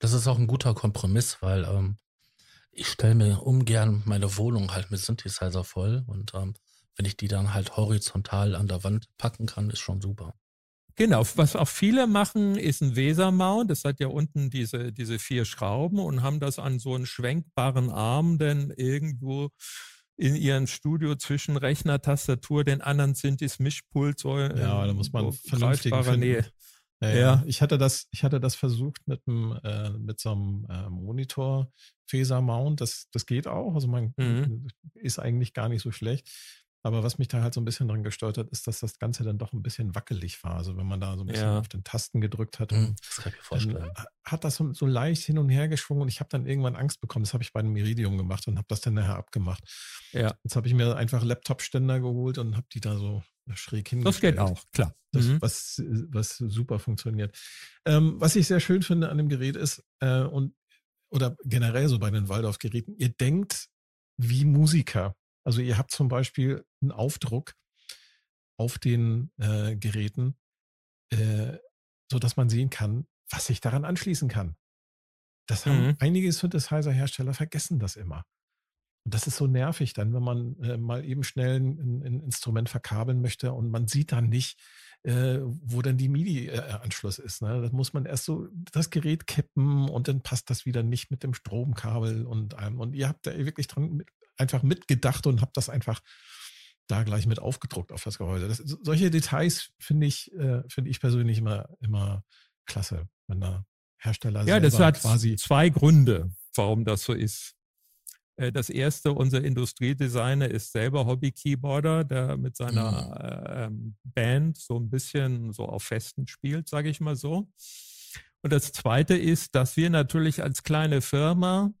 Das ist auch ein guter Kompromiss, weil ähm, ich stelle mir ungern meine Wohnung halt mit Synthesizer voll und ähm, wenn ich die dann halt horizontal an der Wand packen kann, ist schon super. Genau, was auch viele machen, ist ein Weser-Mount. Das hat ja unten diese, diese vier Schrauben und haben das an so einen schwenkbaren Arm denn irgendwo in ihrem Studio zwischen Rechner, Tastatur, den anderen Synthes, Mischpult, so ja, da muss man vernünftig Nähe. Ja, ja. Ich hatte das, ich hatte das versucht mit einem, äh, mit so einem äh, Monitor Phaser Mount. Das, das geht auch. Also man mhm. ist eigentlich gar nicht so schlecht. Aber was mich da halt so ein bisschen dran gestört hat, ist, dass das Ganze dann doch ein bisschen wackelig war. Also wenn man da so ein bisschen ja. auf den Tasten gedrückt hat, mhm, dann hat das so, so, leicht hin und her geschwungen und ich habe dann irgendwann Angst bekommen. Das habe ich bei einem Iridium gemacht und habe das dann nachher abgemacht. Ja. Jetzt habe ich mir einfach Laptop-Ständer geholt und habe die da so schräg hingestellt. Das geht auch, klar. Das, mhm. was, was super funktioniert. Ähm, was ich sehr schön finde an dem Gerät ist, äh, und oder generell so bei den Waldorf-Geräten, ihr denkt wie Musiker. Also ihr habt zum Beispiel einen Aufdruck auf den äh, Geräten, äh, so dass man sehen kann, was sich daran anschließen kann. Das haben mhm. einige Synthesizer-Hersteller vergessen das immer. Und das ist so nervig dann, wenn man äh, mal eben schnell ein, ein, Instrument verkabeln möchte und man sieht dann nicht, äh, wo dann die MIDI-Anschluss ist. Ne? Das muss man erst so das Gerät kippen und dann passt das wieder nicht mit dem Stromkabel und allem. Und ihr habt da wirklich dran mit, einfach mitgedacht und habt das einfach da gleich mit aufgedruckt auf das Gehäuse. Das, solche Details finde ich, äh, finde ich persönlich immer, immer klasse, wenn da Hersteller Ja, das hat quasi zwei Gründe, warum das so ist. Äh, das erste, unser Industriedesigner ist selber Hobby-Keyboarder, der mit seiner mhm. äh, Band so ein bisschen so auf Festen spielt, sage ich mal so. Und das zweite ist, dass wir natürlich als kleine Firma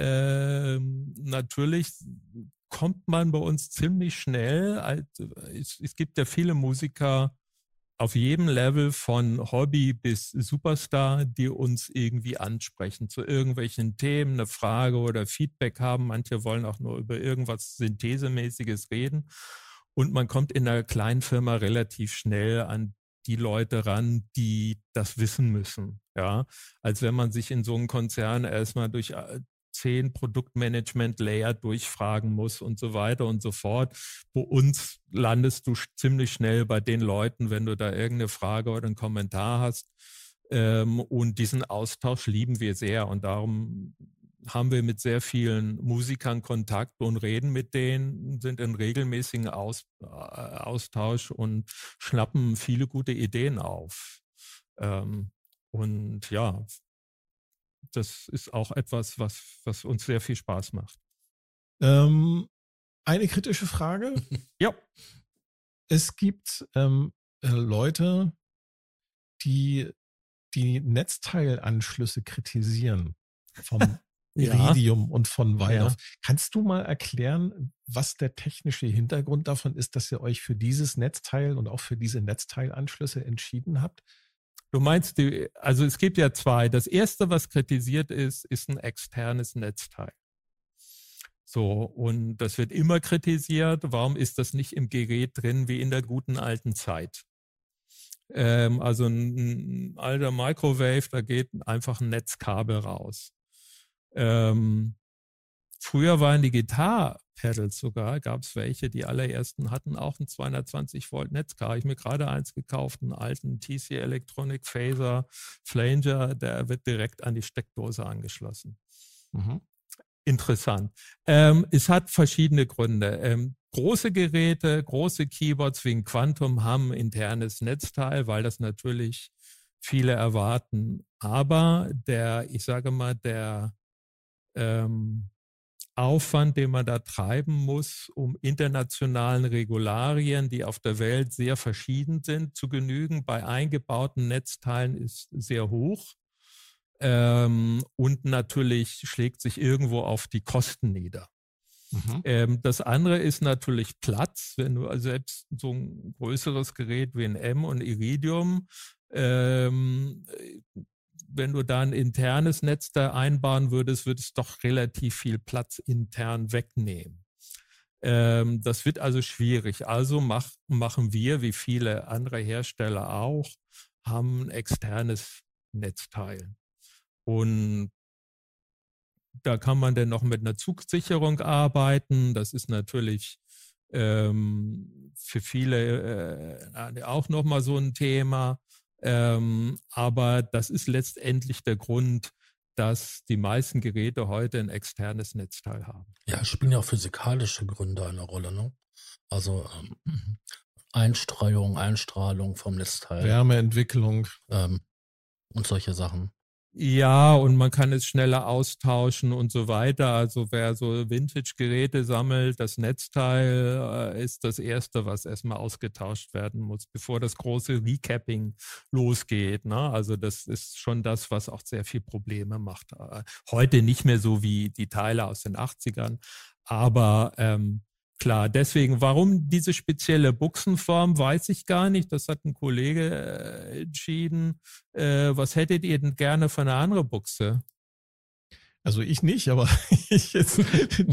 äh, natürlich kommt man bei uns ziemlich schnell. Es, es gibt ja viele Musiker, auf jedem Level von Hobby bis Superstar, die uns irgendwie ansprechen, zu irgendwelchen Themen, eine Frage oder Feedback haben. Manche wollen auch nur über irgendwas Synthesemäßiges reden. Und man kommt in einer kleinen Firma relativ schnell an die Leute ran, die das wissen müssen. Ja, als wenn man sich in so einem Konzern erstmal durch äh, zehn Produktmanagement-Layer durchfragen muss und so weiter und so fort. Bei uns landest du ziemlich schnell bei den Leuten, wenn du da irgendeine Frage oder einen Kommentar hast. Ähm, und diesen Austausch lieben wir sehr und darum haben wir mit sehr vielen Musikern Kontakt und reden mit denen, sind in regelmäßigen Aus, äh, Austausch und schnappen viele gute Ideen auf. Ähm, und ja, das ist auch etwas, was, was uns sehr viel Spaß macht. Ähm, eine kritische Frage. ja. Es gibt ähm, äh, Leute, die die Netzteilanschlüsse kritisieren vom Iridium ja. und von Waldorf. Ja. Kannst du mal erklären, was der technische Hintergrund davon ist, dass ihr euch für dieses Netzteil und auch für diese Netzteilanschlüsse entschieden habt? Du meinst, die, also es gibt ja zwei. Das erste, was kritisiert ist, ist ein externes Netzteil. So, und das wird immer kritisiert. Warum ist das nicht im Gerät drin wie in der guten alten Zeit? Ähm, also ein, ein alter Microwave, da geht einfach ein Netzkabel raus. Ähm, früher waren die Gitarre-Pedals sogar, gab es welche, die allerersten hatten auch ein 220 Volt Netzkabel. Ich mir gerade eins gekauft, einen alten TC Electronic Phaser Flanger, der wird direkt an die Steckdose angeschlossen. Mhm. Interessant. Ähm, es hat verschiedene Gründe. Ähm, große Geräte, große Keyboards wie ein Quantum haben internes Netzteil, weil das natürlich viele erwarten. Aber der, ich sage mal, der ähm, Aufwand, den man da treiben muss, um internationalen Regularien, die auf der Welt sehr verschieden sind, zu genügen, bei eingebauten Netzteilen ist sehr hoch. Ähm, und natürlich schlägt sich irgendwo auf die Kosten nieder. Mhm. Ähm, das andere ist natürlich Platz. Wenn du also selbst so ein größeres Gerät wie ein M und Iridium ähm, wenn du da ein internes Netz da einbauen würdest, würde es doch relativ viel Platz intern wegnehmen. Ähm, das wird also schwierig. Also mach, machen wir, wie viele andere Hersteller auch, haben ein externes Netzteil. Und da kann man dann noch mit einer Zugsicherung arbeiten. Das ist natürlich ähm, für viele äh, auch nochmal so ein Thema. Ähm, aber das ist letztendlich der Grund, dass die meisten Geräte heute ein externes Netzteil haben. Ja, spielen ja auch physikalische Gründe eine Rolle, ne? Also ähm, Einstreuung, Einstrahlung vom Netzteil. Wärmeentwicklung. Ähm, und solche Sachen. Ja, und man kann es schneller austauschen und so weiter. Also wer so Vintage-Geräte sammelt, das Netzteil äh, ist das Erste, was erstmal ausgetauscht werden muss, bevor das große Recapping losgeht. Ne? Also das ist schon das, was auch sehr viel Probleme macht. Äh, heute nicht mehr so wie die Teile aus den 80ern, aber ähm, Klar, deswegen, warum diese spezielle Buchsenform, weiß ich gar nicht. Das hat ein Kollege äh, entschieden. Äh, was hättet ihr denn gerne für eine andere Buchse? Also ich nicht, aber ich jetzt,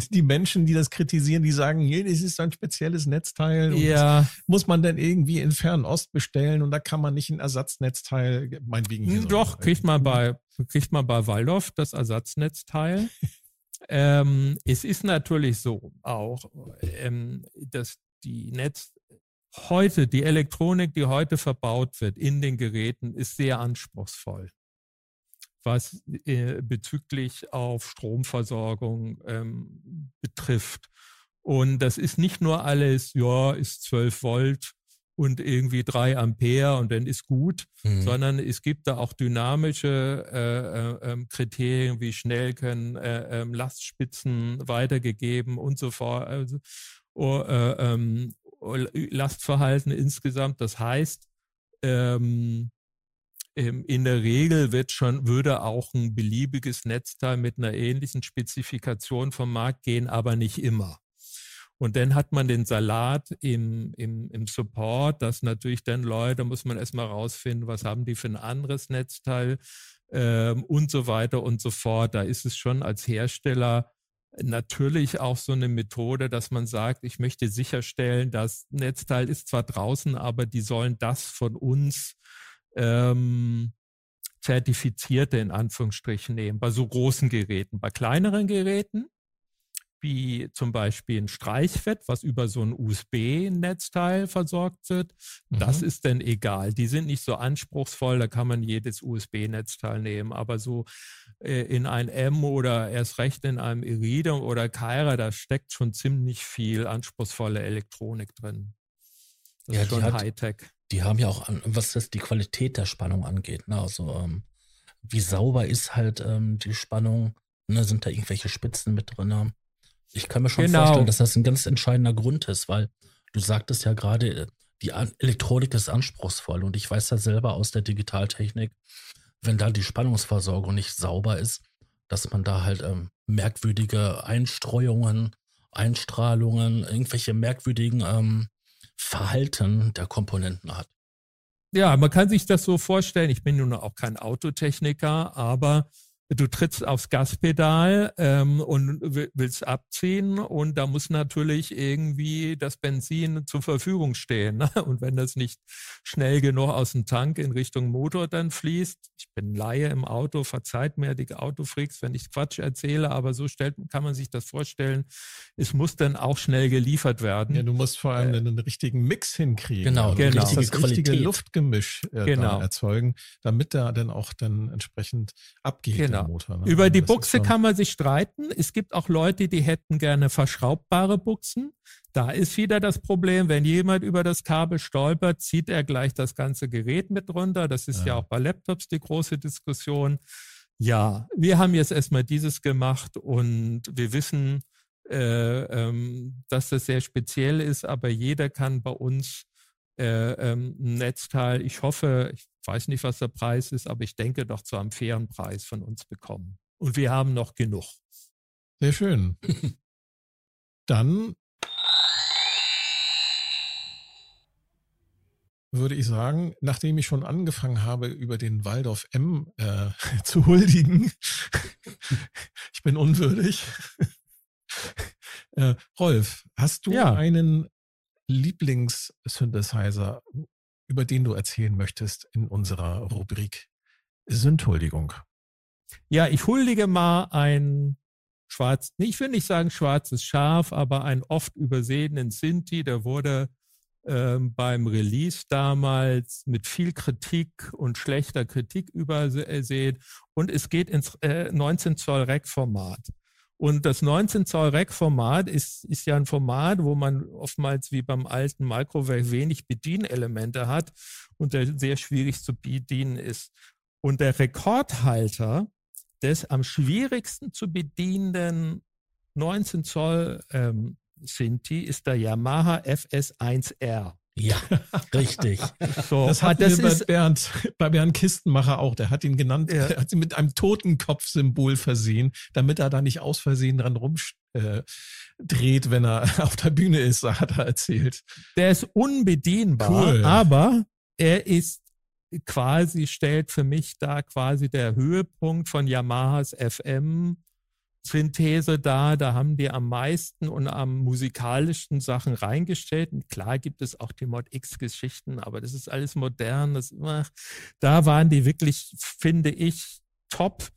die Menschen, die das kritisieren, die sagen, nee, das ist ein spezielles Netzteil. ja. Muss man denn irgendwie in Fernost bestellen und da kann man nicht ein Ersatznetzteil, meinetwegen hier. Hm, doch, kriegt man bei, kriegt man bei Waldorf das Ersatznetzteil. Ähm, es ist natürlich so auch, ähm, dass die Netz heute, die Elektronik, die heute verbaut wird in den Geräten, ist sehr anspruchsvoll, was äh, bezüglich auf Stromversorgung ähm, betrifft. Und das ist nicht nur alles, ja, ist 12 Volt und irgendwie drei Ampere und dann ist gut, mhm. sondern es gibt da auch dynamische äh, äh, ähm, Kriterien, wie schnell können äh, ähm, Lastspitzen weitergegeben und so fort. Also, oh, äh, ähm, Lastverhalten insgesamt. Das heißt, ähm, in der Regel wird schon, würde auch ein beliebiges Netzteil mit einer ähnlichen Spezifikation vom Markt gehen, aber nicht immer. Und dann hat man den Salat im, im, im Support, dass natürlich dann Leute, muss man erstmal rausfinden, was haben die für ein anderes Netzteil ähm, und so weiter und so fort. Da ist es schon als Hersteller natürlich auch so eine Methode, dass man sagt, ich möchte sicherstellen, das Netzteil ist zwar draußen, aber die sollen das von uns ähm, zertifizierte in Anführungsstrichen nehmen. Bei so großen Geräten, bei kleineren Geräten wie zum Beispiel ein Streichfett, was über so ein USB-Netzteil versorgt wird. Mhm. Das ist denn egal. Die sind nicht so anspruchsvoll, da kann man jedes USB-Netzteil nehmen. Aber so äh, in ein M oder erst recht in einem Iridium oder Kyra, da steckt schon ziemlich viel anspruchsvolle Elektronik drin. Das ja, ist schon Hightech. Die haben ja auch, was das die Qualität der Spannung angeht. Ne? Also ähm, wie sauber ist halt ähm, die Spannung? Ne? Sind da irgendwelche Spitzen mit drin? Ich kann mir schon genau. vorstellen, dass das ein ganz entscheidender Grund ist, weil du sagtest ja gerade, die Elektronik ist anspruchsvoll und ich weiß ja selber aus der Digitaltechnik, wenn da die Spannungsversorgung nicht sauber ist, dass man da halt ähm, merkwürdige Einstreuungen, Einstrahlungen, irgendwelche merkwürdigen ähm, Verhalten der Komponenten hat. Ja, man kann sich das so vorstellen. Ich bin nun auch kein Autotechniker, aber du trittst aufs Gaspedal ähm, und willst abziehen und da muss natürlich irgendwie das Benzin zur Verfügung stehen. Ne? Und wenn das nicht schnell genug aus dem Tank in Richtung Motor dann fließt, ich bin Laie im Auto, verzeiht mir die Autofreaks, wenn ich Quatsch erzähle, aber so stellt, kann man sich das vorstellen. Es muss dann auch schnell geliefert werden. Ja, du musst vor allem äh, einen richtigen Mix hinkriegen. Genau, also genau. Das richtige Luftgemisch äh, genau. erzeugen, damit da dann auch dann entsprechend abgeht. Genau. Genau. Motor. Ne? Über die Buchse kann man sich streiten. Es gibt auch Leute, die hätten gerne verschraubbare Buchsen. Da ist wieder das Problem, wenn jemand über das Kabel stolpert, zieht er gleich das ganze Gerät mit runter. Das ist ja, ja auch bei Laptops die große Diskussion. Ja, wir haben jetzt erstmal dieses gemacht und wir wissen, äh, ähm, dass das sehr speziell ist, aber jeder kann bei uns äh, ähm, ein Netzteil, ich hoffe, ich weiß nicht, was der Preis ist, aber ich denke doch zu einem fairen Preis von uns bekommen. Und wir haben noch genug. Sehr schön. Dann würde ich sagen, nachdem ich schon angefangen habe, über den Waldorf M äh, zu huldigen, ich bin unwürdig. äh, Rolf, hast du ja. einen Lieblingssynthesizer, über den du erzählen möchtest in unserer Rubrik Sündhuldigung? Ja, ich huldige mal ein schwarz, ich will nicht sagen schwarzes Schaf, aber einen oft übersehenen Sinti, der wurde ähm, beim Release damals mit viel Kritik und schlechter Kritik übersehen und es geht ins äh, 19 Zoll Rack-Format. Und das 19 Zoll Rack-Format ist, ist ja ein Format, wo man oftmals wie beim alten Microwave wenig Bedienelemente hat und der sehr schwierig zu bedienen ist. Und der Rekordhalter des am schwierigsten zu bedienenden 19 Zoll ähm, Sinti ist der Yamaha FS1R. Ja, richtig. So, das hat das bei Bernd, bei Bernd Kistenmacher auch. Der hat ihn genannt, ja. hat ihn mit einem Totenkopfsymbol versehen, damit er da nicht aus Versehen dran rumdreht, äh, wenn er auf der Bühne ist, hat er erzählt. Der ist unbedienbar, cool. aber er ist quasi, stellt für mich da quasi der Höhepunkt von Yamahas FM Synthese da, da haben die am meisten und am musikalischen Sachen reingestellt. Und klar gibt es auch die Mod X-Geschichten, aber das ist alles modern. Das, da waren die wirklich, finde ich, top.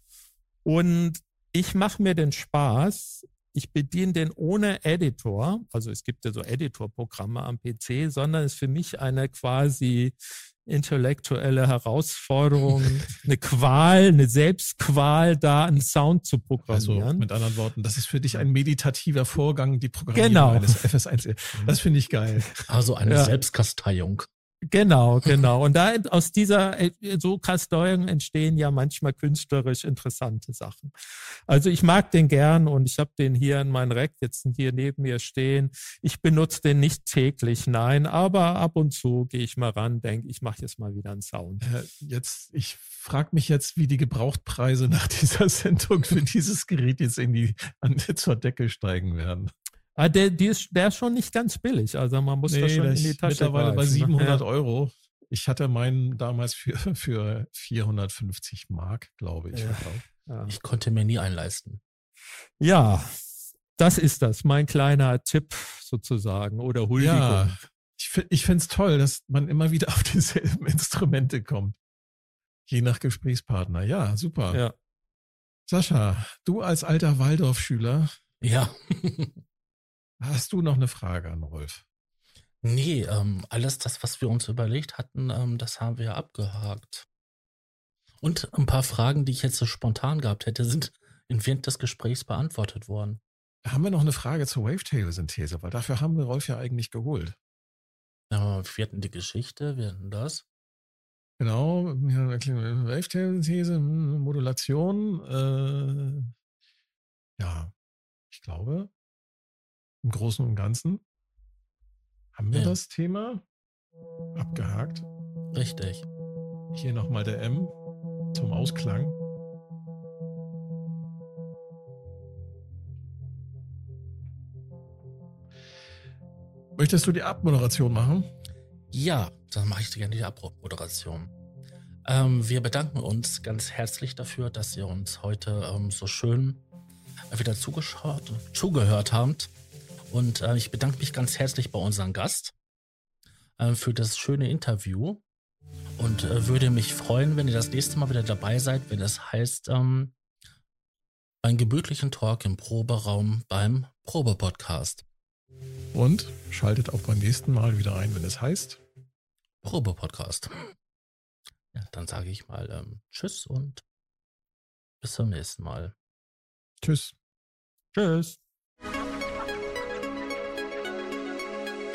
Und ich mache mir den Spaß. Ich bediene den ohne Editor. Also es gibt ja so Editor-Programme am PC, sondern es ist für mich eine quasi intellektuelle Herausforderung, eine Qual, eine Selbstqual, da einen Sound zu programmieren. Also mit anderen Worten, das ist für dich ein meditativer Vorgang, die Programmierung genau. eines FS1. Das finde ich geil. Also eine ja. Selbstkasteiung. Genau, genau. Und da aus dieser äh, so Kasteuerung entstehen ja manchmal künstlerisch interessante Sachen. Also ich mag den gern und ich habe den hier in meinem Rack jetzt hier neben mir stehen. Ich benutze den nicht täglich, nein, aber ab und zu gehe ich mal ran, denke, ich mache jetzt mal wieder einen Sound. Äh, jetzt, ich frage mich jetzt, wie die Gebrauchtpreise nach dieser Sendung für dieses Gerät jetzt in die an, zur Decke steigen werden. Ah, der, die ist, der ist schon nicht ganz billig. Also man muss nee, das schon in die Tasche mittlerweile bei 700 ne? ja. Euro. Ich hatte meinen damals für, für 450 Mark, glaube ich. Ja. Ja. Ich konnte mir nie einleisten. Ja, das ist das, mein kleiner Tipp sozusagen oder Huldigung. Ja, ich, ich finde es toll, dass man immer wieder auf dieselben Instrumente kommt. Je nach Gesprächspartner. Ja, super. Ja. Sascha, du als alter Waldorfschüler. Ja. hast du noch eine Frage an Rolf? Nee, ähm, alles das, was wir uns überlegt hatten, ähm, das haben wir abgehakt. Und ein paar Fragen, die ich jetzt so spontan gehabt hätte, sind während des Gesprächs beantwortet worden. Haben wir noch eine Frage zur Wavetable-Synthese? Weil dafür haben wir Rolf ja eigentlich geholt. Ja, wir hatten die Geschichte, wir hatten das. Genau, Wavetable-Synthese, hm, Modulation. Äh, ja, ich glaube, im Großen und Ganzen haben wir ja. das Thema abgehakt. Richtig. Hier nochmal der M zum Ausklang. Möchtest du die Abmoderation machen? Ja, dann mache ich gerne die Abmoderation. Ähm, wir bedanken uns ganz herzlich dafür, dass ihr uns heute ähm, so schön wieder zugeschaut, zugehört habt. Und äh, ich bedanke mich ganz herzlich bei unserem Gast äh, für das schöne Interview und äh, würde mich freuen, wenn ihr das nächste Mal wieder dabei seid, wenn es heißt, ähm, einen gemütlichen Talk im Proberaum beim Probe-Podcast. Und schaltet auch beim nächsten Mal wieder ein, wenn es heißt Probe-Podcast. Ja, dann sage ich mal ähm, Tschüss und bis zum nächsten Mal. Tschüss. Tschüss.